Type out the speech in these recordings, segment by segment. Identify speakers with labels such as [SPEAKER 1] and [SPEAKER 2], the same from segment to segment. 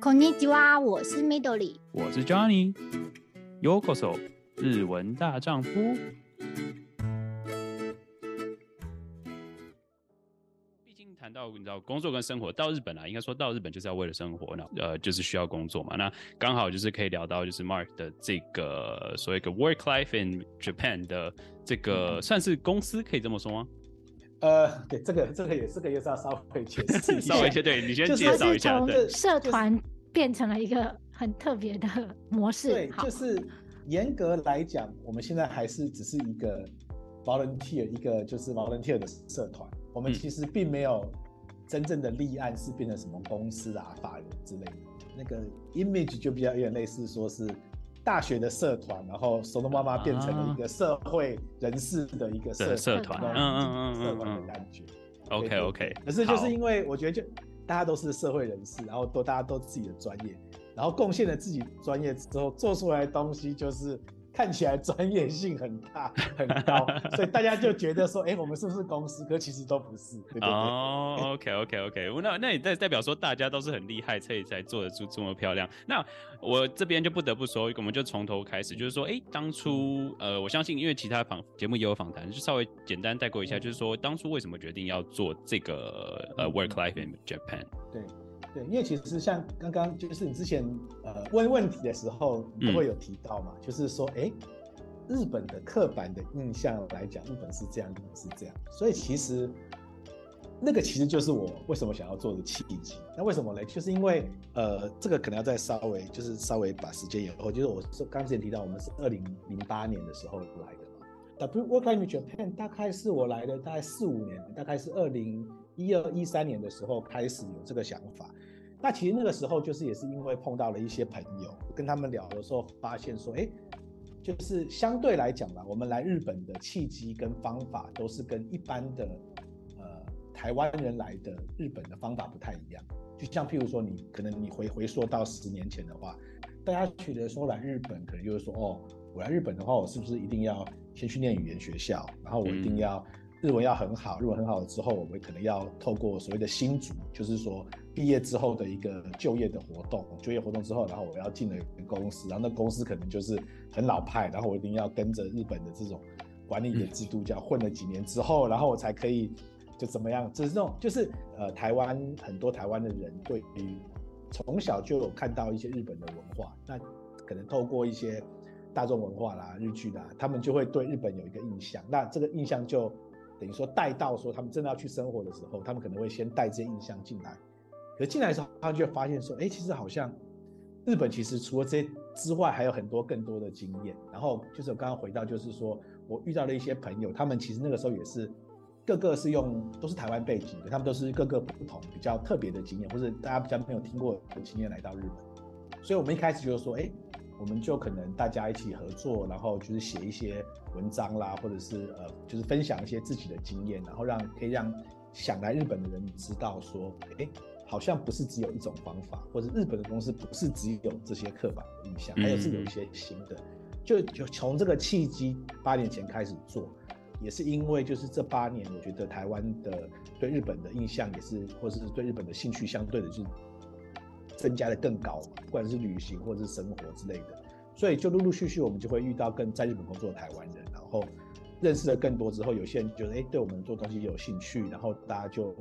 [SPEAKER 1] こんにちは，我是 Midori，
[SPEAKER 2] 我是 Johnny。Yokoso，日文大丈夫。毕竟谈到你知道工作跟生活，到日本啊，应该说到日本就是要为了生活，那呃就是需要工作嘛。那刚好就是可以聊到就是 Mark 的这个所谓一个 Work Life in Japan 的这个算是公司，可以这么说吗？
[SPEAKER 3] 呃，对，这个这个也是个，也是要稍微解释一下。
[SPEAKER 2] 稍微一些，对，你先介绍一下。
[SPEAKER 1] 就是从社团变成了一个很特别的模式。
[SPEAKER 3] 对，就是严格来讲，我们现在还是只是一个 volunteer，一个就是 volunteer 的社团。我们其实并没有真正的立案，是变成什么公司啊、法人之类的。那个 image 就比较有点类似，说是。大学的社团，然后手动妈妈变成了一个社会人士的一个社
[SPEAKER 2] 社团，嗯嗯嗯
[SPEAKER 3] 社团的感觉。
[SPEAKER 2] OK OK，
[SPEAKER 3] 可是就是因为我觉得，就大家都是社会人士，然后都大家都自己的专业，然后贡献了自己专业之后做出来的东西就是。看起来专业性很大 很高，所以大家就觉得说，哎、欸，我们是不是公司？可其实都不是。对对对
[SPEAKER 2] 哦、oh,，OK OK OK，那那也代代表说大家都是很厉害，所以才做得出这么漂亮。那我这边就不得不说，我们就从头开始，就是说，哎、欸，当初呃，我相信因为其他访节目也有访谈，就稍微简单带过一下，就是说当初为什么决定要做这个呃 Work Life in Japan？
[SPEAKER 3] 对。对，因为其实像刚刚就是你之前呃问问题的时候，你都会有提到嘛，嗯、就是说，哎，日本的刻板的印象来讲，日本是这样，日本是这样，所以其实那个其实就是我为什么想要做的契机。那为什么呢？就是因为呃，这个可能要再稍微就是稍微把时间延后，就是我是刚之前提到，我们是二零零八年的时候来的嘛。W Work Life in Japan 大概是我来的大概四五年，大概是二零。一二一三年的时候开始有这个想法，那其实那个时候就是也是因为碰到了一些朋友，跟他们聊的时候发现说，哎，就是相对来讲吧，我们来日本的契机跟方法都是跟一般的呃台湾人来的日本的方法不太一样。就像譬如说，你可能你回回溯到十年前的话，大家觉得说来日本可能就是说，哦，我来日本的话，我是不是一定要先去念语言学校，然后我一定要。日文要很好，日文很好了之后，我们可能要透过所谓的新卒，就是说毕业之后的一个就业的活动，就业活动之后，然后我要进了公司，然后那公司可能就是很老派，然后我一定要跟着日本的这种管理的制度，叫混了几年之后，然后我才可以就怎么样，就是这种，就是呃，台湾很多台湾的人对于从小就有看到一些日本的文化，那可能透过一些大众文化啦、日剧啦，他们就会对日本有一个印象，那这个印象就。等于说带到说他们真的要去生活的时候，他们可能会先带这些印象进来。可进来的时候，他们就会发现说，哎、其实好像日本其实除了这些之外，还有很多更多的经验。然后就是我刚刚回到，就是说我遇到了一些朋友，他们其实那个时候也是各个是用都是台湾背景的，他们都是各个不同比较特别的经验，或者大家比较没有听过的经验来到日本。所以我们一开始就是说，哎、我们就可能大家一起合作，然后就是写一些文章啦，或者是呃，就是分享一些自己的经验，然后让可以让想来日本的人知道说，哎，好像不是只有一种方法，或者日本的公司不是只有这些刻板的印象，还有是有一些新的。就就从这个契机，八年前开始做，也是因为就是这八年，我觉得台湾的对日本的印象也是，或者是对日本的兴趣相对的就是。增加的更高嘛，不管是旅行或者是生活之类的，所以就陆陆续续我们就会遇到跟在日本工作的台湾人，然后认识了更多之后，有些人觉得哎，对我们做东西有兴趣，然后大家就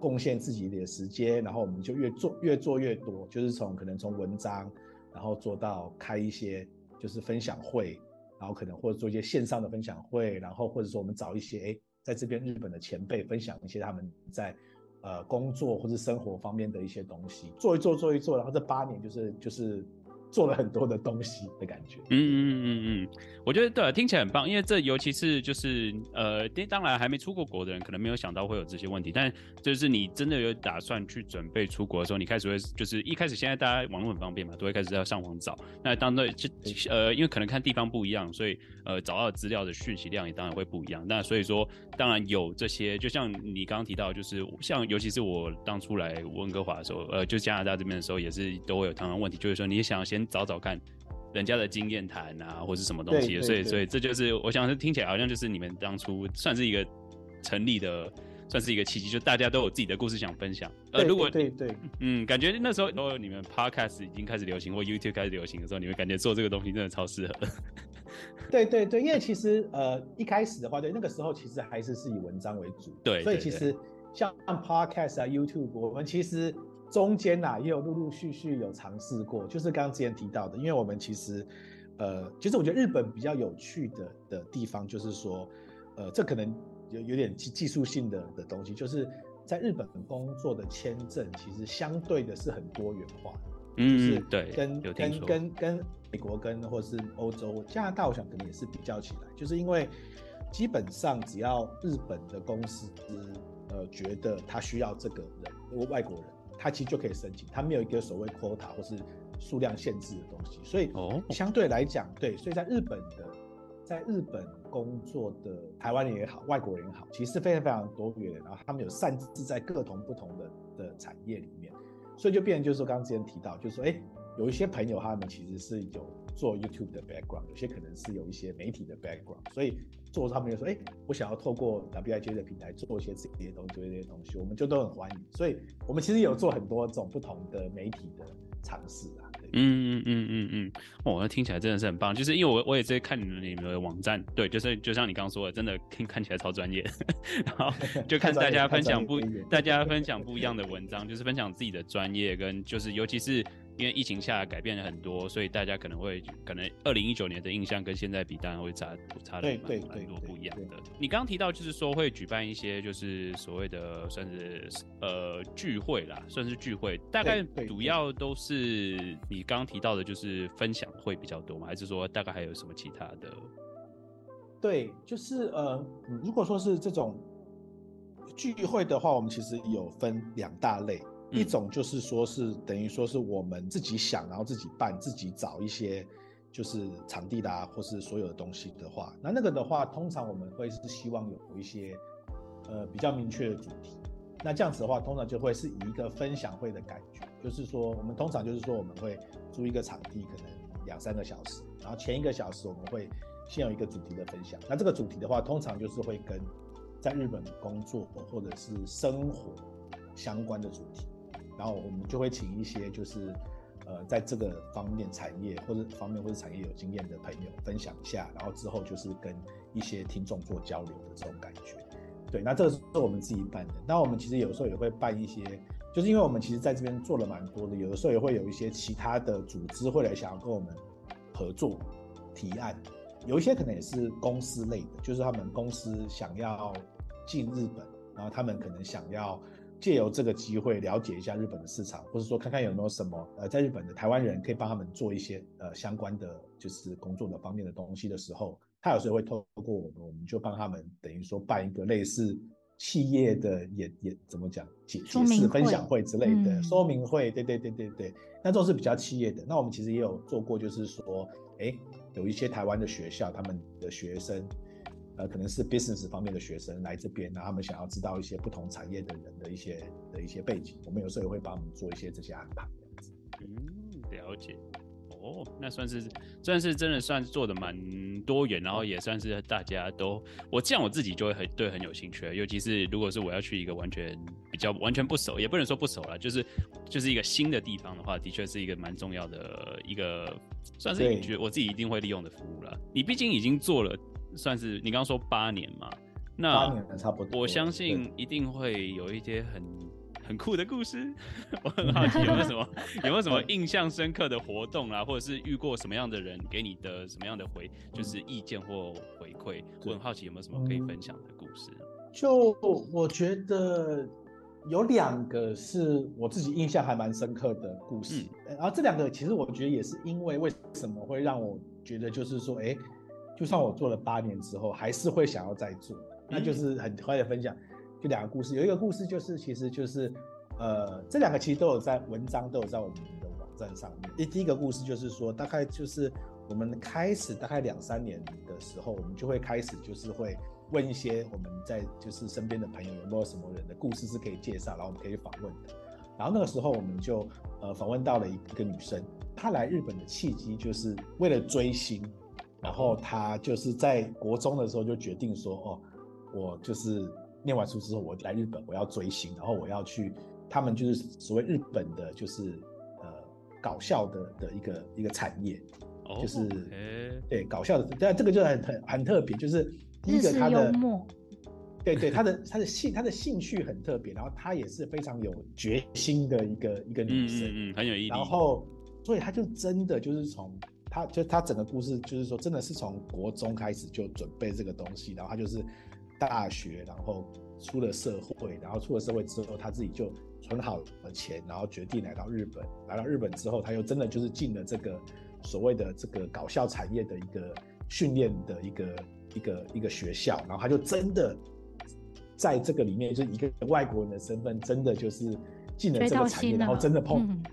[SPEAKER 3] 贡献自己的时间，然后我们就越做越做越多，就是从可能从文章，然后做到开一些就是分享会，然后可能或者做一些线上的分享会，然后或者说我们找一些哎，在这边日本的前辈分享一些他们在。呃，工作或者生活方面的一些东西，做一做，做一做，然后这八年就是就是。做了很多的东西的感觉，嗯嗯
[SPEAKER 2] 嗯嗯，我觉得对，听起来很棒，因为这尤其是就是呃，当然还没出过国的人，可能没有想到会有这些问题，但就是你真的有打算去准备出国的时候，你开始会就是一开始现在大家网络很方便嘛，都会开始要上网找，那当然就呃，因为可能看地方不一样，所以呃找到资料的讯息量也当然会不一样，那所以说当然有这些，就像你刚刚提到，就是像尤其是我当初来温哥华的时候，呃，就加拿大这边的时候，也是都会有同样问题，就是说你想要先。找找看，人家的经验谈啊，或是什么东西，所以所以这就是我想是听起来好像就是你们当初算是一个成立的算是一个契机，就大家都有自己的故事想分享。呃，如果
[SPEAKER 3] 对对，对
[SPEAKER 2] 嗯，感觉那时候哦，你们 podcast 已经开始流行，或 YouTube 开始流行的时候，你们感觉做这个东西真的超适合。
[SPEAKER 3] 对对对，因为其实呃一开始的话，对那个时候其实还是是以文章为主，
[SPEAKER 2] 对，
[SPEAKER 3] 所以其实像 podcast 啊、YouTube，我们其实中间呐、啊、也有陆陆续续有尝试过，就是刚刚之前提到的，因为我们其实呃，其实我觉得日本比较有趣的的地方，就是说呃，这可能有有点技技术性的的东西，就是在日本工作的签证其实相对的是很多元化的。嗯，对，跟跟跟跟美国跟或是欧洲、加拿大，我想可能也是比较起来，就是因为基本上只要日本的公司呃觉得他需要这个人，外国人，他其实就可以申请，他没有一个所谓 quota 或是数量限制的东西，所以相对来讲，对，所以在日本的在日本工作的台湾人也好，外国人也好，其实是非常非常多元的，然后他们有擅自在各同不同的的产业里面。所以就变成就是说，刚刚之前提到，就是说，哎、欸，有一些朋友他们其实是有做 YouTube 的 background，有些可能是有一些媒体的 background，所以做他们就说，哎、欸，我想要透过 WIJ 的平台做一些这些东西，做这些东西，我们就都很欢迎。所以我们其实有做很多这种不同的媒体的尝试啊。嗯
[SPEAKER 2] 嗯嗯嗯嗯，哦，那听起来真的是很棒。就是因为我我也在看你们你们的网站，对，就是就像你刚刚说的，真的听看起来超专业。然后就看大家分享不 大家分享不一样的文章，就是分享自己的专业跟就是尤其是。因为疫情下改变了很多，所以大家可能会可能二零一九年的印象跟现在比，当然会差差的蛮蛮多不一样的。你刚刚提到就是说会举办一些就是所谓的算是呃聚会啦，算是聚会，大概主要都是你刚刚提到的就是分享会比较多吗？还是说大概还有什么其他的？
[SPEAKER 3] 对，就是呃，如果说是这种聚会的话，我们其实有分两大类。一种就是说，是等于说是我们自己想，然后自己办，自己找一些就是场地的啊，或是所有的东西的话，那那个的话，通常我们会是希望有一些呃比较明确的主题。那这样子的话，通常就会是以一个分享会的感觉，就是说我们通常就是说我们会租一个场地，可能两三个小时，然后前一个小时我们会先有一个主题的分享。那这个主题的话，通常就是会跟在日本工作或者是生活相关的主题。然后我们就会请一些就是，呃，在这个方面产业或者方面或者产业有经验的朋友分享一下，然后之后就是跟一些听众做交流的这种感觉。对，那这个是我们自己办的。那我们其实有时候也会办一些，就是因为我们其实在这边做了蛮多的，有的时候也会有一些其他的组织会来想要跟我们合作提案，有一些可能也是公司类的，就是他们公司想要进日本，然后他们可能想要。借由这个机会了解一下日本的市场，或者说看看有没有什么呃在日本的台湾人可以帮他们做一些呃相关的就是工作的方面的东西的时候，他有时候会透过我们，我们就帮他们等于说办一个类似企业的也也怎么讲解解释分享会之类的、嗯、说明会，对对对对对，那这种是比较企业的。那我们其实也有做过，就是说，哎，有一些台湾的学校，他们的学生。呃，可能是 business 方面的学生来这边，那他们想要知道一些不同产业的人的一些的一些背景，我们有时候也会帮我们做一些这些安排。
[SPEAKER 2] 嗯，了解。哦，那算是算是真的算是做的蛮多元，然后也算是大家都，我这样我自己就会很对很有兴趣，尤其是如果是我要去一个完全比较完全不熟，也不能说不熟了，就是就是一个新的地方的话，的确是一个蛮重要的一个，算是你觉得我自己一定会利用的服务了。你毕竟已经做了。算是你刚刚说八年嘛？那
[SPEAKER 3] 八年差不多。
[SPEAKER 2] 我相信一定会有一些很很酷的故事。我很好奇有没有什么有没有什么印象深刻的活动啊，或者是遇过什么样的人给你的什么样的回就是意见或回馈？我很好奇有没有什么可以分享的故事。
[SPEAKER 3] 就我觉得有两个是我自己印象还蛮深刻的故事，然后这两个其实我觉得也是因为为什么会让我觉得就是说，哎。就算我做了八年之后，还是会想要再做，那就是很快的分享。就两个故事，有一个故事就是，其实就是，呃，这两个其实都有在文章，都有在我们的网站上面。第第一个故事就是说，大概就是我们开始大概两三年的时候，我们就会开始就是会问一些我们在就是身边的朋友有没有什么人的故事是可以介绍，然后我们可以访问的。然后那个时候我们就呃访问到了一个女生，她来日本的契机就是为了追星。然后他就是在国中的时候就决定说，哦，我就是念完书之后，我来日本，我要追星，然后我要去，他们就是所谓日本的，就是呃搞笑的的一个一个产业，
[SPEAKER 2] 哦、
[SPEAKER 3] 就是、
[SPEAKER 2] 欸、
[SPEAKER 3] 对搞笑的，但这个就很很很特别，就是第一个他的，对对，他的他的兴他的兴趣很特别，然后他也是非常有决心的一个一个女生，
[SPEAKER 2] 嗯，嗯，嗯很有意思，
[SPEAKER 3] 然后所以他就真的就是从。他就他整个故事就是说，真的是从国中开始就准备这个东西，然后他就是大学，然后出了社会，然后出了社会之后，他自己就存好了钱，然后决定来到日本。来到日本之后，他又真的就是进了这个所谓的这个搞笑产业的一个训练的一个一个一个学校，然后他就真的在这个里面，就是一个外国人的身份，真的就是进了这个产业，然后真的碰。嗯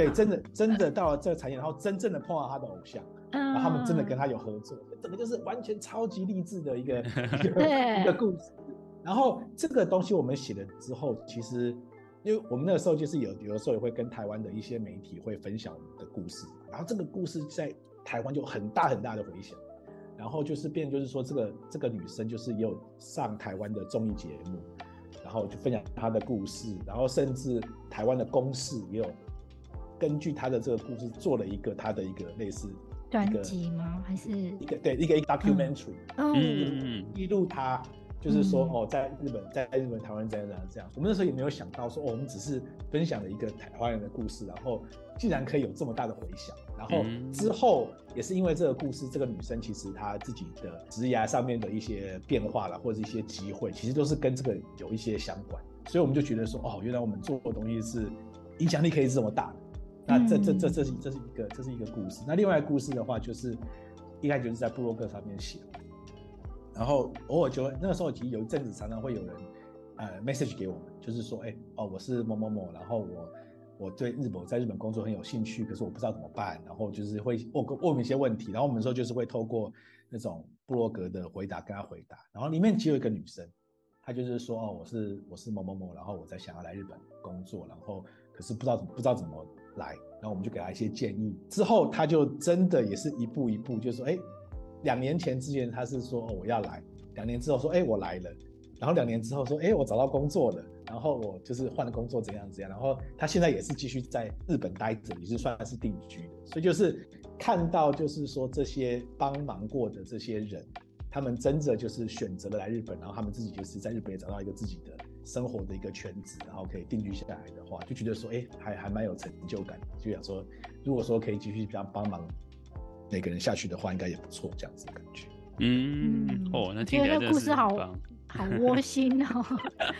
[SPEAKER 3] 对，真的真的到了这个产业，然后真正的碰到他的偶像，然后他们真的跟他有合作，整个就是完全超级励志的一个 一个一个故事。然后这个东西我们写了之后，其实因为我们那个时候就是有有的时候也会跟台湾的一些媒体会分享我们的故事，然后这个故事在台湾就很大很大的回响，然后就是变就是说这个这个女生就是也有上台湾的综艺节目，然后就分享她的故事，然后甚至台湾的公视也有。根据他的这个故事做了一个他的一个类似
[SPEAKER 1] 专辑吗？还是
[SPEAKER 3] 一个对一个 documentary，
[SPEAKER 2] 嗯，
[SPEAKER 3] 记录他就是说哦，在日本，在日本台湾这样这样这样。我们那时候也没有想到说哦，我们只是分享了一个台湾人的故事，然后竟然可以有这么大的回响。然后之后也是因为这个故事，这个女生其实她自己的职涯上面的一些变化了，或者一些机会，其实都是跟这个有一些相关。所以我们就觉得说哦，原来我们做的东西是影响力可以是这么大的。那这这这这是这是一个这是一个故事。那另外一个故事的话，就是一开始就是在部落格上面写，然后偶尔就会那个时候其实有一阵子常常会有人呃 message 给我们，就是说，哎哦，我是某某某，然后我我对日本在日本工作很有兴趣，可是我不知道怎么办，然后就是会问问我们一些问题，然后我们说就是会透过那种部落格的回答跟他回答，然后里面只有一个女生，她就是说哦，我是我是某某某，然后我在想要来日本工作，然后可是不知道怎么不知道怎么。来，然后我们就给他一些建议。之后他就真的也是一步一步，就说：哎，两年前之前他是说哦我要来，两年之后说哎我来了，然后两年之后说哎我找到工作了，然后我就是换了工作怎样怎样，然后他现在也是继续在日本待着，也是算是定居的。所以就是看到就是说这些帮忙过的这些人，他们真的就是选择了来日本，然后他们自己就是在日本也找到一个自己的。生活的一个圈子，然后可以定居下来的话，就觉得说，哎，还还蛮有成就感。就想说，如果说可以继续这样帮忙每个人下去的话，应该也不错，这样子的感觉。
[SPEAKER 2] 嗯，哦，那听起来真的是很棒。
[SPEAKER 1] 好窝心哦！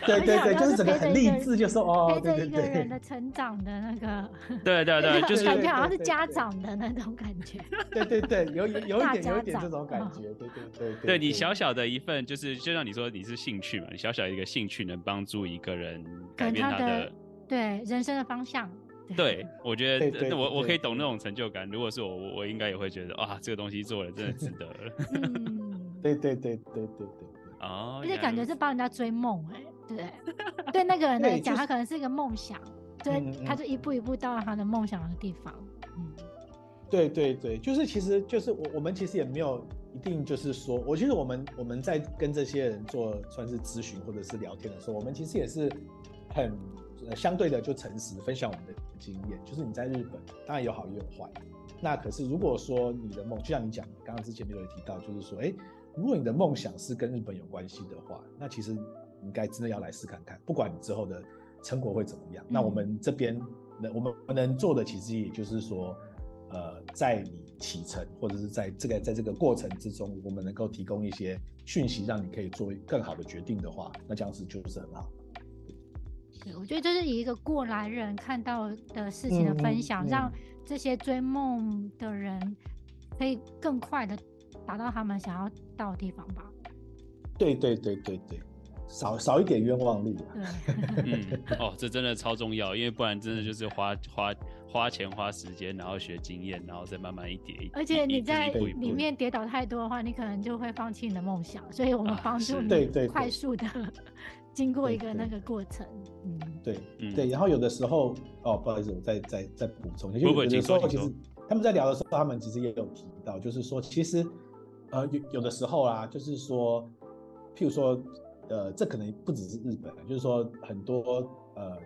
[SPEAKER 3] 对 对对，就是整个很励志，就说哦，
[SPEAKER 1] 陪着一个人的成长的那个，
[SPEAKER 2] 对对对，就是
[SPEAKER 1] 感觉好像是家长的那种感觉。
[SPEAKER 3] 对对对，有有有一点有一点这种感觉，对对对
[SPEAKER 2] 对。对你小小的一份，就是就像你说你是兴趣嘛，你小小一个兴趣能帮助一个人改变他的
[SPEAKER 1] 对人生的方向。
[SPEAKER 2] 对，我觉得我我可以懂那种成就感。如果是我，我我应该也会觉得啊，这个东西做了真的值得了。
[SPEAKER 1] 嗯，
[SPEAKER 3] 对对对对对对。
[SPEAKER 2] 哦，
[SPEAKER 1] 而且感觉是帮人家追梦哎，对 对，那个人来讲，他可能是一个梦想，对，他就一步一步到了他的梦想的地方。嗯，
[SPEAKER 3] 对对对，就是其实就是我我们其实也没有一定就是说，我其实我们我们在跟这些人做算是咨询或者是聊天的时候，我们其实也是很相对的就诚实分享我们的经验，就是你在日本当然有好也有坏，那可是如果说你的梦，就像你讲刚刚之前没有提到，就是说哎。如果你的梦想是跟日本有关系的话，那其实应该真的要来试看看，不管你之后的成果会怎么样。嗯、那我们这边能我们能做的，其实也就是说，呃，在你启程或者是在这个在这个过程之中，我们能够提供一些讯息，让你可以做更好的决定的话，那这样子就是很好。
[SPEAKER 1] 对，我觉得这是以一个过来人看到的事情的分享，嗯嗯、让这些追梦的人可以更快的。达到他们想要到的地方吧。
[SPEAKER 3] 对对对对对，少少一点冤枉路。
[SPEAKER 2] 嗯，哦，这真的超重要，因为不然真的就是花花花钱花时间，然后学经验，然后再慢慢一点一点。
[SPEAKER 1] 而且你在里面跌倒太多的话，你可能就会放弃你的梦想。所以我们帮助你快速的 经过一个那个过程。嗯，
[SPEAKER 3] 对对。然后有的时候，哦，不好意思，我再再再补充一下，就有的时候其实他们在聊的时候，他们其实也有提到，就是说其实。呃，有有的时候啊，就是说，譬如说，呃，这可能不只是日本，就是说很多呃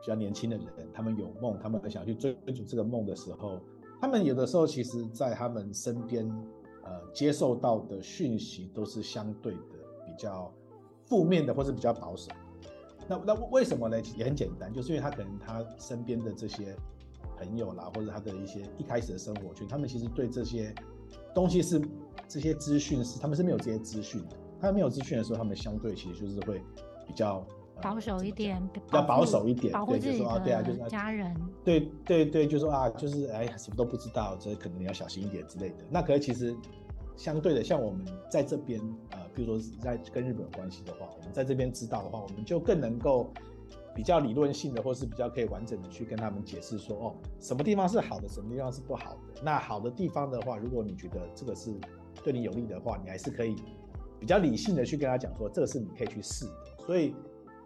[SPEAKER 3] 比较年轻的人，他们有梦，他们想去追追逐这个梦的时候，他们有的时候其实，在他们身边呃接受到的讯息都是相对的比较负面的，或是比较保守。那那为什么呢？也很简单，就是因为他可能他身边的这些朋友啦，或者他的一些一开始的生活圈，他们其实对这些东西是这些资讯是他们是没有这些资讯的。他们没有资讯的时候，他们相对其实就是会比较
[SPEAKER 1] 保守一点，
[SPEAKER 3] 比较保守一点，
[SPEAKER 1] 保护自己的家人。
[SPEAKER 3] 对对对，就说啊，就是哎，什么都不知道，这可能你要小心一点之类的。那可是其实相对的，像我们在这边，呃，比如说在跟日本有关系的话，我们在这边知道的话，我们就更能够比较理论性的，或是比较可以完整的去跟他们解释说，哦，什么地方是好的，什么地方是不好的。那好的地方的话，如果你觉得这个是对你有利的话，你还是可以。比较理性的去跟他讲说，这个是你可以去试的，所以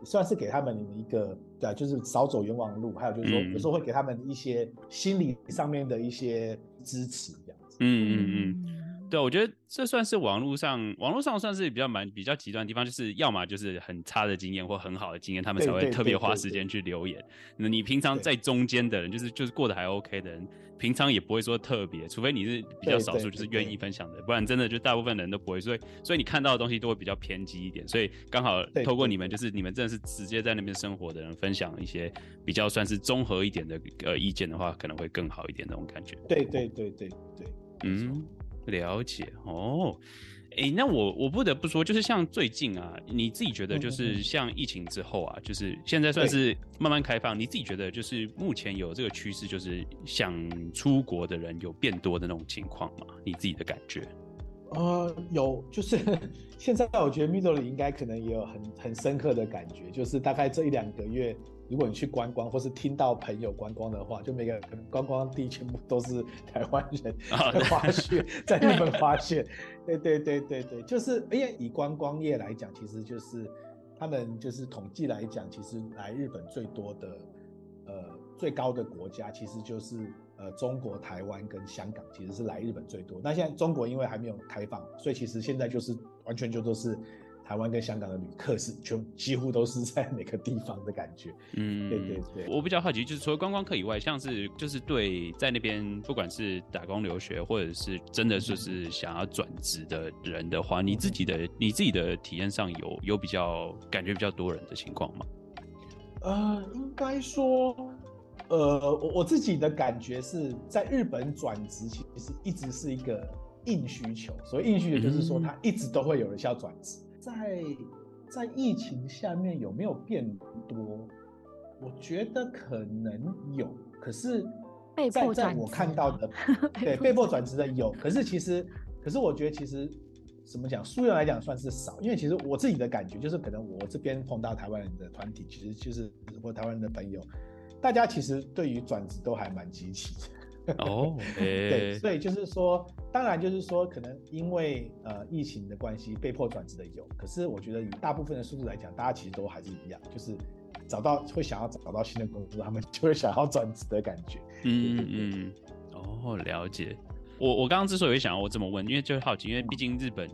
[SPEAKER 3] 算是给他们一个，对啊，就是少走冤枉路。还有就是说，有时候会给他们一些心理上面的一些支持，这样子。
[SPEAKER 2] 嗯嗯嗯，对，我觉得这算是网络上，网络上算是比较蛮比较极端的地方，就是要么就是很差的经验或很好的经验，他们才会特别花时间去留言。那你平常在中间的人，就是就是过得还 OK 的人。平常也不会说特别，除非你是比较少数，就是愿意分享的，不然真的就大部分人都不会。所以，所以你看到的东西都会比较偏激一点。所以刚好透过你们，就是你们真的是直接在那边生活的人，分享一些比较算是综合一点的呃意见的话，可能会更好一点那种感觉。
[SPEAKER 3] 对对对对对，
[SPEAKER 2] 嗯，了解哦。哎、欸，那我我不得不说，就是像最近啊，你自己觉得就是像疫情之后啊，嗯嗯就是现在算是慢慢开放，你自己觉得就是目前有这个趋势，就是想出国的人有变多的那种情况吗？你自己的感觉？
[SPEAKER 3] 呃，有，就是 现在我觉得 Middle 应该可能也有很很深刻的感觉，就是大概这一两个月。如果你去观光，或是听到朋友观光的话，就每个观光地全部都是台湾人在滑雪，在日本滑雪。对对对对对，就是因为以观光业来讲，其实就是他们就是统计来讲，其实来日本最多的呃最高的国家，其实就是呃中国台湾跟香港，其实是来日本最多。那现在中国因为还没有开放，所以其实现在就是完全就都是。台湾跟香港的旅客是全几乎都是在每个地方的感觉，嗯，对对对。
[SPEAKER 2] 我比较好奇，就是除了观光客以外，像是就是对在那边不管是打工留学，或者是真的就是想要转职的人的话，嗯、你自己的你自己的体验上有有比较感觉比较多人的情况吗？
[SPEAKER 3] 呃，应该说，呃，我我自己的感觉是在日本转职其实一直是一个硬需求，所以硬需求就是说它一直都会有人需要转职。在在疫情下面有没有变多？我觉得可能有，可是在在我看到的，对，被迫转职的有，可是其实，可是我觉得其实怎么讲，数量来讲算是少，因为其实我自己的感觉就是，可能我这边碰到台湾人的团体，其实就是我台湾人的朋友，大家其实对于转职都还蛮积极的。
[SPEAKER 2] 哦，
[SPEAKER 3] 对，所以就是说，当然就是说，可能因为呃疫情的关系被迫转职的有，可是我觉得以大部分的数字来讲，大家其实都还是一样，就是找到会想要找到新的工作，他们就会想要转职的感觉。
[SPEAKER 2] 嗯嗯嗯，哦，了解。我我刚刚之所以会想要我这么问，因为就是好奇，因为毕竟日本。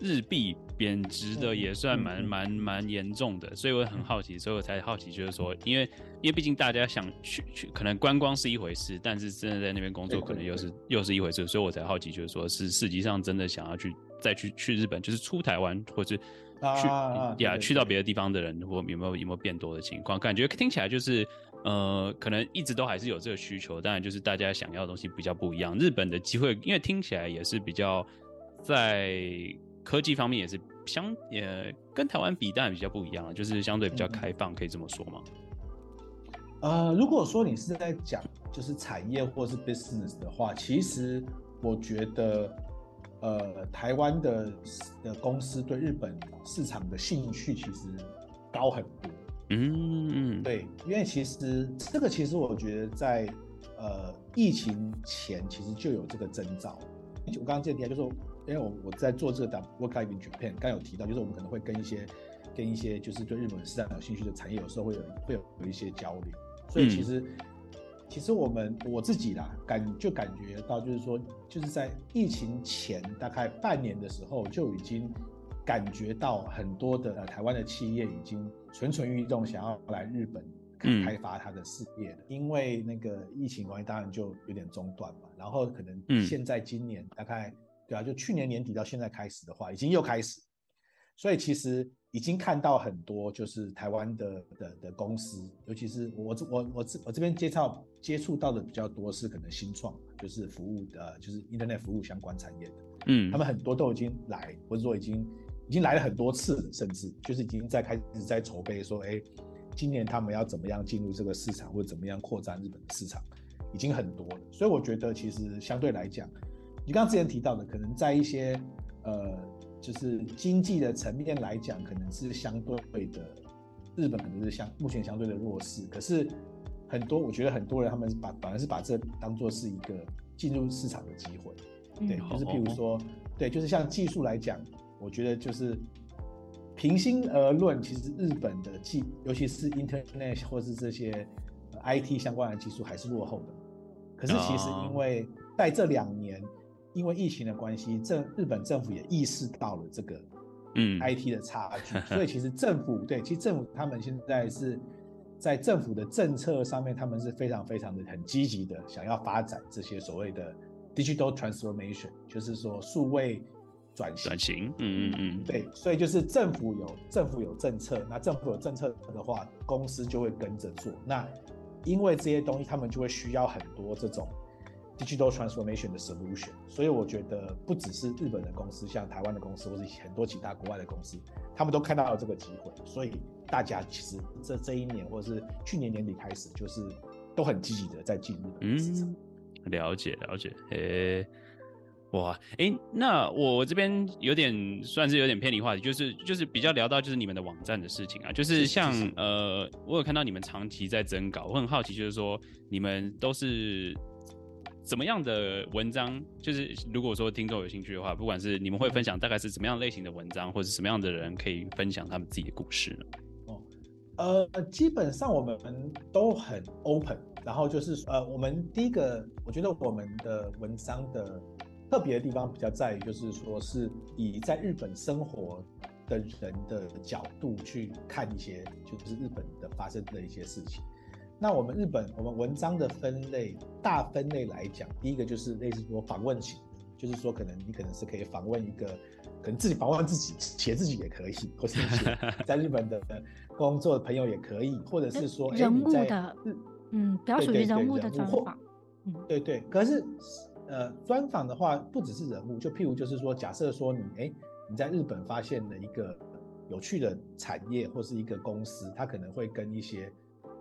[SPEAKER 2] 日币贬值的也算蛮蛮蛮严重的，所以我很好奇，所以我才好奇，就是说，因为因为毕竟大家想去去，可能观光是一回事，但是真的在那边工作可能又是又是一回事，所以我才好奇，就是说是实际上真的想要去再去去日本，就是出台湾或是去呀去到别的地方的人，或有没有有没有变多的情况？感觉听起来就是呃，可能一直都还是有这个需求，当然就是大家想要的东西比较不一样。日本的机会，因为听起来也是比较在。科技方面也是相呃跟台湾比，当然比较不一样，就是相对比较开放，嗯、可以这么说吗？
[SPEAKER 3] 呃，如果说你是在讲就是产业或是 business 的话，其实我觉得呃台湾的的公司对日本市场的兴趣其实高很多。嗯嗯，对，因为其实这个其实我觉得在呃疫情前其实就有这个征兆。我刚刚这个提就是说。因为我我在做这个 Work Life in Japan，刚有提到，就是我们可能会跟一些跟一些就是对日本市场有兴趣的产业，有时候会有会有有一些交流。所以其实、嗯、其实我们我自己啦感就感觉到，就是说就是在疫情前大概半年的时候就已经感觉到很多的、呃、台湾的企业已经蠢蠢欲动，想要来日本开发它的事业、嗯、因为那个疫情关系，当然就有点中断嘛。然后可能现在今年大概对啊，就去年年底到现在开始的话，已经又开始。所以其实已经看到很多，就是台湾的的的公司，尤其是我我我我这我这边接触接触到的比较多是可能新创，就是服务的，就是 Internet 服务相关产业的，嗯，他们很多都已经来，或者说已经已经来了很多次了，甚至就是已经在开始在筹备说，哎，今年他们要怎么样进入这个市场，或者怎么样扩展日本的市场，已经很多了。所以我觉得其实相对来讲，你刚刚之前提到的，可能在一些呃。就是经济的层面来讲，可能是相对的，日本可能是相目前相对的弱势。可是很多，我觉得很多人他们把反而是把这当做是一个进入市场的机会。对，嗯、就是譬如说，对，就是像技术来讲，我觉得就是平心而论，其实日本的技，尤其是 Internet 或是这些 IT 相关的技术还是落后的。可是其实因为在这两年。因为疫情的关系，政日本政府也意识到了这个，嗯，IT 的差距，嗯、所以其实政府对，其实政府他们现在是在政府的政策上面，他们是非常非常的很积极的，想要发展这些所谓的 digital transformation，就是说数位转型。转型，嗯嗯嗯，对，所以就是政府有政府有政策，那政府有政策的话，公司就会跟着做。那因为这些东西，他们就会需要很多这种。Digital transformation 的 solution，所以我觉得不只是日本的公司，像台湾的公司，或者很多其他国外的公司，他们都看到了这个机会，所以大家其实这这一年或者是去年年底开始，就是都很积极的在进入市场。
[SPEAKER 2] 嗯，了解了解，诶，哇，诶，那我这边有点算是有点偏离话题，就是就是比较聊到就是你们的网站的事情啊，就是像呃，我有看到你们长期在征稿，我很好奇，就是说你们都是。怎么样的文章？就是如果说听众有兴趣的话，不管是你们会分享大概是怎么样类型的文章，或者什么样的人可以分享他们自己的故事呢？
[SPEAKER 3] 哦，呃，基本上我们都很 open，然后就是呃，我们第一个，我觉得我们的文章的特别的地方比较在于，就是说是以在日本生活的人的角度去看一些，就是日本的发生的一些事情。那我们日本，我们文章的分类，大分类来讲，第一个就是类似说访问型，就是说可能你可能是可以访问一个，可能自己访问自己，写自己也可以，或是 在日本的工作的朋友也可以，或者是说
[SPEAKER 1] 人物的，嗯，比较属于人物的专访，
[SPEAKER 3] 嗯，对对。可是，呃，专访的话不只是人物，就譬如就是说，假设说你，哎，你在日本发现了一个有趣的产业或是一个公司，它可能会跟一些。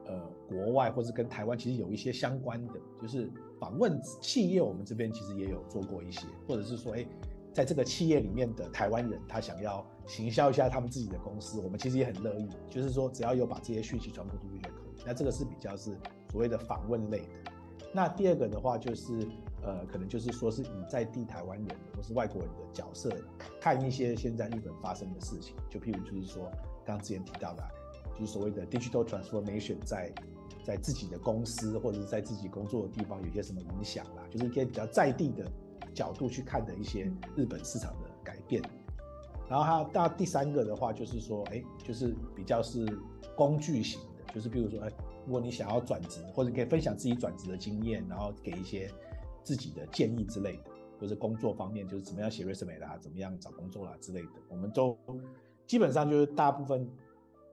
[SPEAKER 3] 呃，国外或是跟台湾其实有一些相关的，就是访问企业，我们这边其实也有做过一些，或者是说，哎，在这个企业里面的台湾人，他想要行销一下他们自己的公司，我们其实也很乐意，就是说只要有把这些讯息传播出去就可以。那这个是比较是所谓的访问类的。那第二个的话就是，呃，可能就是说是以在地台湾人或是外国人的角色看一些现在日本发生的事情，就譬如就是说刚之前提到的。就是所谓的 digital transformation，在在自己的公司或者是在自己工作的地方有些什么影响啦？就是一些比较在地的角度去看的一些日本市场的改变。然后还有到第三个的话，就是说，哎，就是比较是工具型的，就是比如说，哎，如果你想要转职，或者可以分享自己转职的经验，然后给一些自己的建议之类的，或者工作方面就是怎么样写 resume 啦，怎么样找工作啦之类的，我们都基本上就是大部分。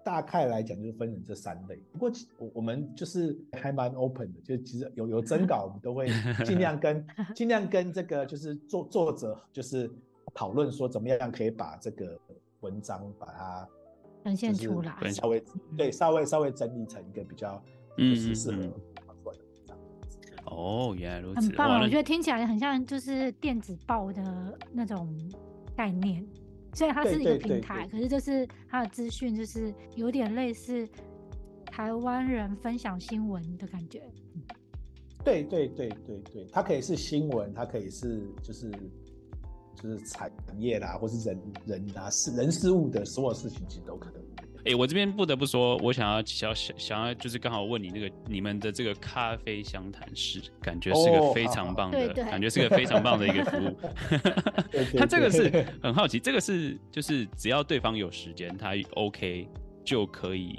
[SPEAKER 3] 大概来讲就是分成这三类，不过我我们就是还蛮 open 的，就其实有有征稿，我们都会尽量跟 尽量跟这个就是作作者就是讨论说怎么样可以把这个文章把它
[SPEAKER 1] 呈现出来，
[SPEAKER 3] 稍微对稍微稍微整理成一个比较就是适合传播的文章。
[SPEAKER 2] 哦，原来如此，
[SPEAKER 1] 很棒，我觉得听起来很像就是电子报的那种概念。所以它是一个平台，可是就是它的资讯就是有点类似台湾人分享新闻的感觉。
[SPEAKER 3] 对对对对对，它可以是新闻，它可以是就是就是产业啦，或是人人啊事人事物的所有事情其实都可能。
[SPEAKER 2] 哎、欸，我这边不得不说，我想要想想想要就是刚好问你那个你们的这个咖啡相谈室，感觉是个非常棒的，
[SPEAKER 1] 哦、
[SPEAKER 2] 感觉是个非常棒的一个服务。他这个是很好奇，这个是就是只要对方有时间，他 OK 就可以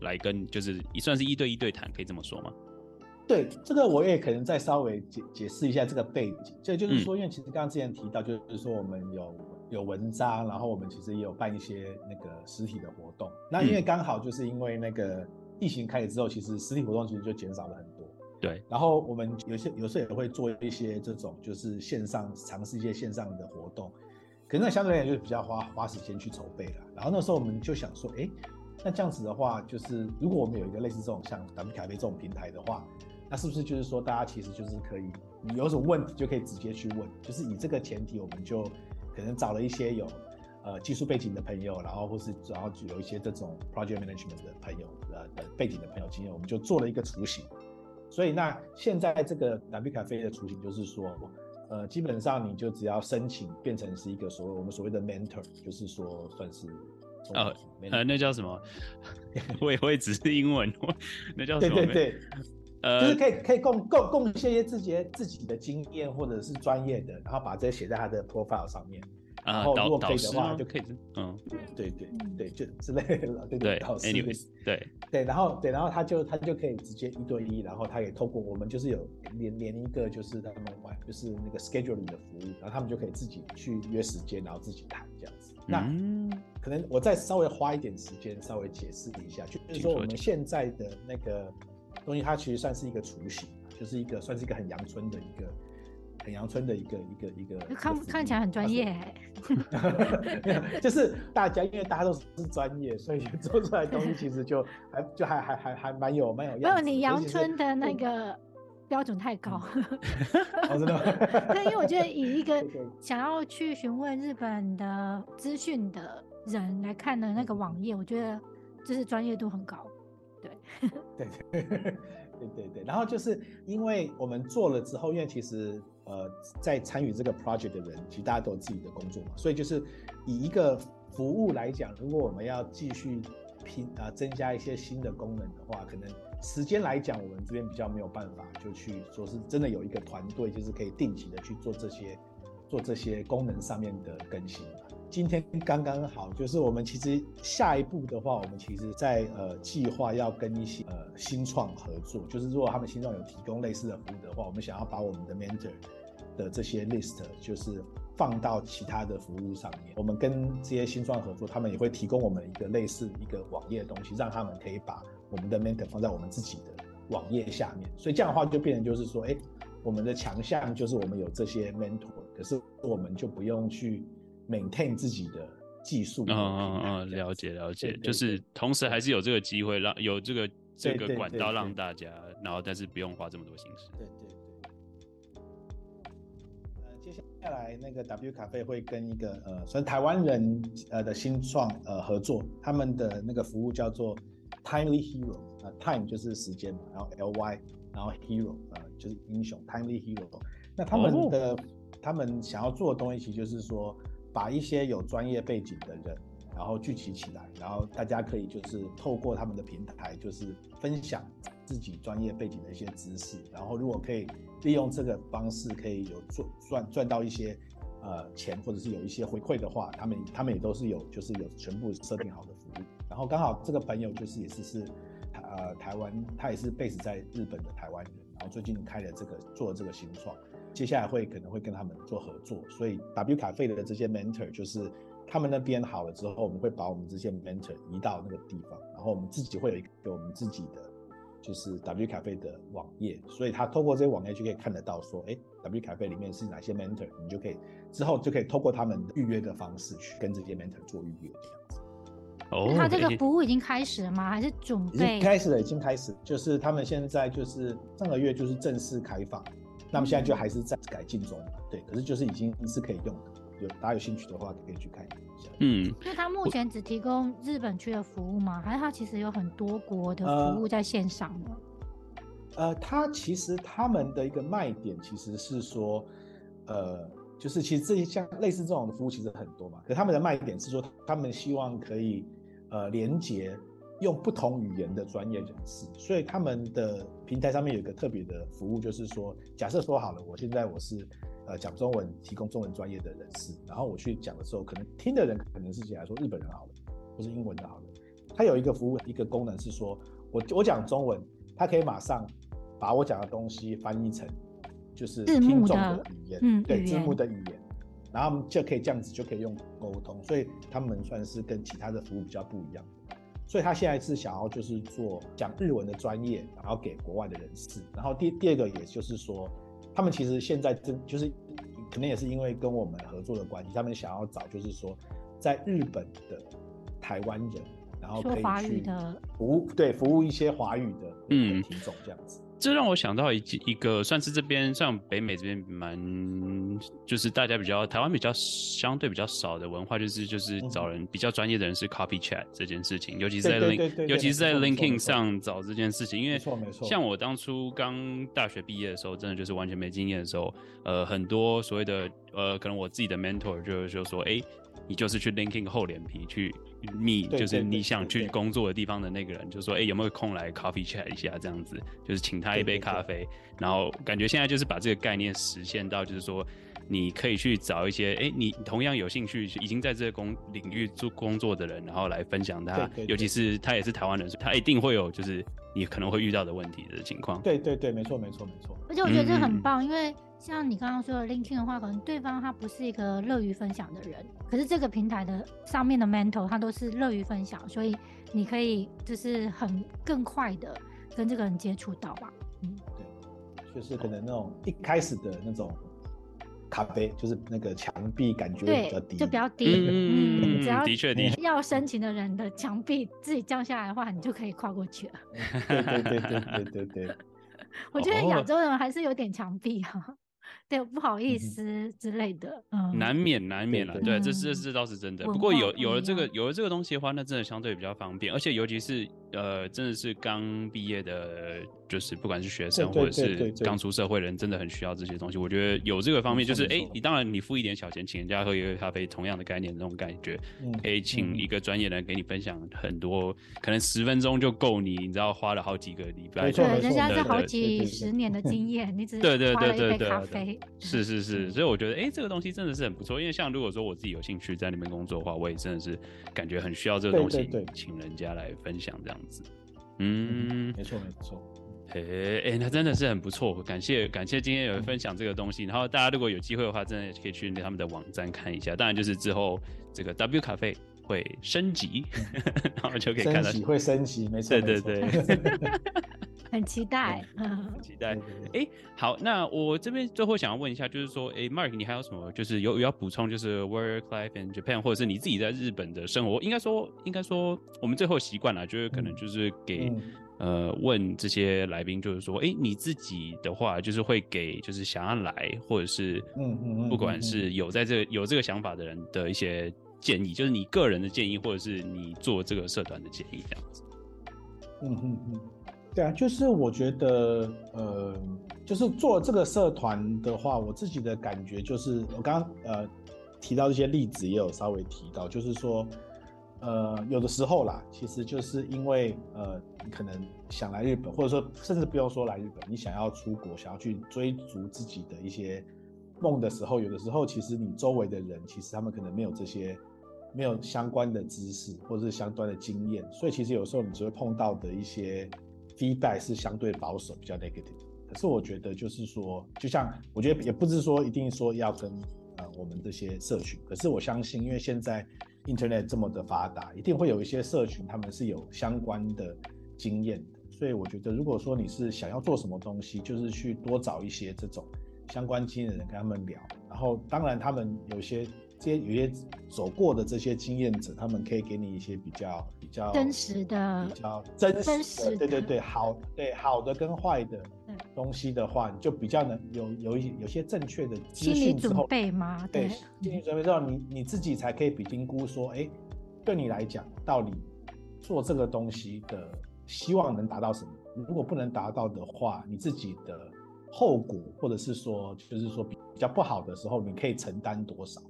[SPEAKER 2] 来跟，就是也算是一对一对谈，可以这么说吗？
[SPEAKER 3] 对，这个我也可能再稍微解解释一下这个背景。这就是说，因为其实刚刚之前提到，就是说我们有有文章，然后我们其实也有办一些那个实体的活动。那因为刚好就是因为那个疫情开始之后，其实实体活动其实就减少了很多。
[SPEAKER 2] 对。
[SPEAKER 3] 然后我们有些有时候也会做一些这种就是线上尝试一些线上的活动，可能那相对来讲就是比较花花时间去筹备了。然后那时候我们就想说，哎，那这样子的话，就是如果我们有一个类似这种像 W 咖啡这种平台的话。那是不是就是说，大家其实就是可以，你有什么问题就可以直接去问，就是以这个前提，我们就可能找了一些有呃技术背景的朋友，然后或是然后有一些这种 project management 的朋友呃的背景的朋友经验，我们就做了一个雏形。所以那现在这个 W 咖啡的雏形就是说，呃，基本上你就只要申请变成是一个所谓我们所谓的 mentor，就是说算是
[SPEAKER 2] 呃呃那叫什么？我也会只是英文，那叫什么？
[SPEAKER 3] 对对对。就是可以可以贡贡贡献一些自己自己的经验或者是专业的，然后把这些写在他的 profile 上面。然后如果可以的话，就可以。嗯，对对对，就之类的，对对。导师。
[SPEAKER 2] Anyways，对
[SPEAKER 3] 对，然后对，然后他就他就可以直接一对一，然后他也透过我们就是有连连一个就是他们玩就是那个 scheduling 的服务，然后他们就可以自己去约时间，然后自己谈这样子。那可能我再稍微花一点时间稍微解释一下，就是说我们现在的那个。东西它其实算是一个雏形，就是一个算是一个很阳春的一个很阳春的一个一个一个。
[SPEAKER 1] 看看起来很专业、
[SPEAKER 3] 欸，就是大家因为大家都是专业，所以做出来的东西其实就还就还还还还蛮有蛮有。没有
[SPEAKER 1] 你阳春的那个标准太高。
[SPEAKER 3] 哦，真的吗？
[SPEAKER 1] 对，因为我觉得以一个 想要去询问日本的资讯的人来看的那个网页，我觉得就是专业度很高。对，
[SPEAKER 3] 对 对对对对，然后就是因为我们做了之后，因为其实呃，在参与这个 project 的人，其实大家都有自己的工作嘛，所以就是以一个服务来讲，如果我们要继续拼啊、增加一些新的功能的话，可能时间来讲，我们这边比较没有办法，就去说是真的有一个团队，就是可以定期的去做这些做这些功能上面的更新。今天刚刚好，就是我们其实下一步的话，我们其实在呃计划要跟一些呃新创合作，就是如果他们新创有提供类似的服务的话，我们想要把我们的 mentor 的这些 list 就是放到其他的服务上面。我们跟这些新创合作，他们也会提供我们一个类似一个网页的东西，让他们可以把我们的 mentor 放在我们自己的网页下面。所以这样的话就变成就是说，哎，我们的强项就是我们有这些 mentor，可是我们就不用去。Maintain 自己的技术，嗯
[SPEAKER 2] 嗯嗯，了解了解，就是同时还是有这个机会让有这个这个管道让大家，然后但是不用花这么多心思。
[SPEAKER 3] 对对对。呃，接下来那个 W 咖啡会跟一个呃，算台湾人呃的新创呃合作，他们的那个服务叫做 Timely Hero，呃，Time 就是时间嘛，然后 L Y，然后 Hero 呃就是英雄 Timely Hero。那他们的、哦、他们想要做的东西，其实就是说。把一些有专业背景的人，然后聚集起来，然后大家可以就是透过他们的平台，就是分享自己专业背景的一些知识，然后如果可以利用这个方式，可以有赚赚赚到一些呃钱，或者是有一些回馈的话，他们他们也都是有就是有全部设定好的服务。然后刚好这个朋友就是也是是呃台湾，他也是 base 在日本的台湾人，然后最近开了这个做这个新创。接下来会可能会跟他们做合作，所以 W 咖啡的这些 mentor 就是他们那边好了之后，我们会把我们这些 mentor 移到那个地方，然后我们自己会有一个我们自己的就是 W 咖啡的网页，所以他透过这些网页就可以看得到说，哎，W 咖啡里面是哪些 mentor，你就可以之后就可以透过他们预约的方式去跟这些 mentor 做预约这样子。
[SPEAKER 2] 哦，
[SPEAKER 1] 他这个服务已经开始了吗？还是准备？
[SPEAKER 3] 开始了，已经开始，就是他们现在就是上个月就是正式开放。那么现在就还是在改进中，对，可是就是已经是可以用的，有大家有兴趣的话可以去看一下。
[SPEAKER 2] 嗯，
[SPEAKER 1] 因为他目前只提供日本区的服务吗？还是他其实有很多国的服务在线上呢？
[SPEAKER 3] 呃，他其实他们的一个卖点其实是说，呃，就是其实这些像类似这种的服务其实很多嘛，可他们的卖点是说他们希望可以。呃连接用不同语言的专业人士，所以他们的平台上面有一个特别的服务，就是说，假设说好了，我现在我是呃讲中文，提供中文专业的人士，然后我去讲的时候，可能听的人可能是起来说日本人好了，或是英文的好了，他有一个服务一个功能是说，我我讲中文，他可以马上把我讲的东西翻译成就是听众的语言，嗯，对，字幕的语言。然后就可以这样子就可以用沟通，所以他们算是跟其他的服务比较不一样。所以他现在是想要就是做讲日文的专业，然后给国外的人士。然后第第二个也就是说，他们其实现在真就是可能也是因为跟我们合作的关系，他们想要找就是说在日本的台湾人，然后可以去服务对服务一些华语的嗯听众这样子。
[SPEAKER 2] 这让我想到一一个算是这边像北美这边蛮就是大家比较台湾比较相对比较少的文化，就是就是找人比较专业的人是 copy chat 这件事情，尤其是在 link 尤其是在 LinkedIn 上找这件事情，因为像我当初刚大学毕业的时候，真的就是完全没经验的时候，呃，很多所谓的呃，可能我自己的 mentor 就就说，哎，你就是去 LinkedIn 厚脸皮去。me，就是你想去工作的地方的那个人，就说哎、欸，有没有空来 coffee chat 一下？这样子，就是请他一杯咖啡，然后感觉现在就是把这个概念实现到，就是说你可以去找一些哎、欸，你同样有兴趣，已经在这个工领域做工作的人，然后来分享他，对对对，尤其是他也是台湾人，他一定会有就是你可能会遇到的问题的情况。
[SPEAKER 3] 对对对，没错没错没错。
[SPEAKER 1] 而且我觉得这很棒，嗯、因为。像你刚刚说的 LinkedIn 的话，可能对方他不是一个乐于分享的人，可是这个平台的上面的 mentor 他都是乐于分享，所以你可以就是很更快的跟这个人接触到吧。嗯，
[SPEAKER 3] 对，就是可能那种一开始的那种咖啡，就是那个墙壁感觉比较低，
[SPEAKER 1] 就比较低。嗯，只要的确的要申请的人的墙壁自己降下来的话，你就可以跨过去了。
[SPEAKER 3] 对对对对对对对。
[SPEAKER 1] 我觉得亚洲人还是有点墙壁哈。对，不好意思之类的，嗯，
[SPEAKER 2] 难免难免了，对，这是这倒是真的。不过有有了这个有了这个东西的话，那真的相对比较方便，而且尤其是呃，真的是刚毕业的，就是不管是学生或者是刚出社会的人，真的很需要这些东西。我觉得有这个方面，就是哎，你当然你付一点小钱请人家喝一杯咖啡，同样的概念那种感觉，可以请一个专业的人给你分享很多，可能十分钟就够你，你知道花了好几个礼拜，
[SPEAKER 1] 对，人家是好几十年的经验，你只是 花了一杯咖啡。
[SPEAKER 2] 是是 是，所以我觉得，哎、欸，这个东西真的是很不错。因为像如果说我自己有兴趣在那边工作的话，我也真的是感觉很需要这个东西，请人家来分享这样子。嗯，
[SPEAKER 3] 没错没错。
[SPEAKER 2] 哎哎、欸，那真的是很不错，感谢感谢今天有人分享这个东西。然后大家如果有机会的话，真的可以去他们的网站看一下。当然就是之后这个 W 咖啡会升级，然后就可以看到
[SPEAKER 3] 升级会升级，没错，
[SPEAKER 2] 对对对。
[SPEAKER 1] 很期待，
[SPEAKER 2] 很期待。哎、欸，好，那我这边最后想要问一下，就是说，哎、欸、，Mark，你还有什么就是有有要补充，就是 work life in Japan，或者是你自己在日本的生活？应该说，应该说，我们最后习惯了，就是可能就是给、嗯、呃问这些来宾，就是说，哎、欸，你自己的话，就是会给就是想要来，或者是嗯嗯不管是有在这个、有这个想法的人的一些建议，就是你个人的建议，或者是你做这个社团的建议，这样子。
[SPEAKER 3] 嗯嗯嗯。对啊，就是我觉得，呃，就是做这个社团的话，我自己的感觉就是，我刚刚呃提到一些例子，也有稍微提到，就是说，呃，有的时候啦，其实就是因为呃，你可能想来日本，或者说甚至不用说来日本，你想要出国，想要去追逐自己的一些梦的时候，有的时候其实你周围的人，其实他们可能没有这些，没有相关的知识或者是相关的经验，所以其实有时候你就会碰到的一些。Feedback 是相对保守，比较 negative。可是我觉得就是说，就像我觉得也不是说一定说要跟呃我们这些社群，可是我相信，因为现在 internet 这么的发达，一定会有一些社群他们是有相关的经验的。所以我觉得，如果说你是想要做什么东西，就是去多找一些这种相关经验的人跟他们聊，然后当然他们有些。这些有些走过的这些经验者，他们可以给你一些比较比较
[SPEAKER 1] 真实的、
[SPEAKER 3] 比较真实的，真实的对对对，好对好的跟坏的东西的话，你就比较能有有一些有些正确的资讯之后，
[SPEAKER 1] 心理准备吗？对，
[SPEAKER 3] 心理准备之后，你你自己才可以比评估说，哎，对你来讲，到底做这个东西的希望能达到什么？如果不能达到的话，你自己的后果，或者是说，就是说比较不好的时候，你可以承担多少？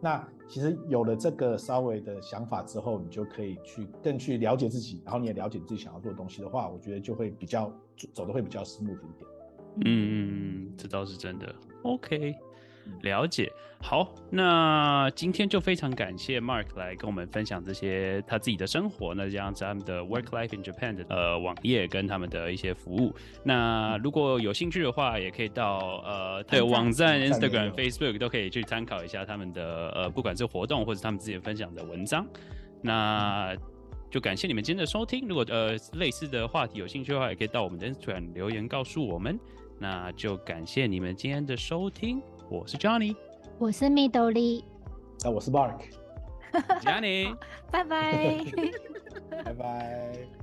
[SPEAKER 3] 那其实有了这个稍微的想法之后，你就可以去更去了解自己，然后你也了解自己想要做的东西的话，我觉得就会比较走的会比较 smooth 一点。
[SPEAKER 2] 嗯，这倒是真的。OK。了解，好，那今天就非常感谢 Mark 来跟我们分享这些他自己的生活，那这样子他们的 Work Life in Japan 的呃网页跟他们的一些服务。那如果有兴趣的话，也可以到呃对网站、Instagram、Facebook 都可以去参考一下他们的呃不管是活动或者他们自己分享的文章。那就感谢你们今天的收听。如果呃类似的话题有兴趣的话，也可以到我们的 Instagram 留言告诉我们。那就感谢你们今天的收听。我是 Johnny，
[SPEAKER 1] 我是蜜豆粒，
[SPEAKER 3] 那，我是
[SPEAKER 2] Mark，Johnny，
[SPEAKER 1] 拜拜，
[SPEAKER 3] 拜拜。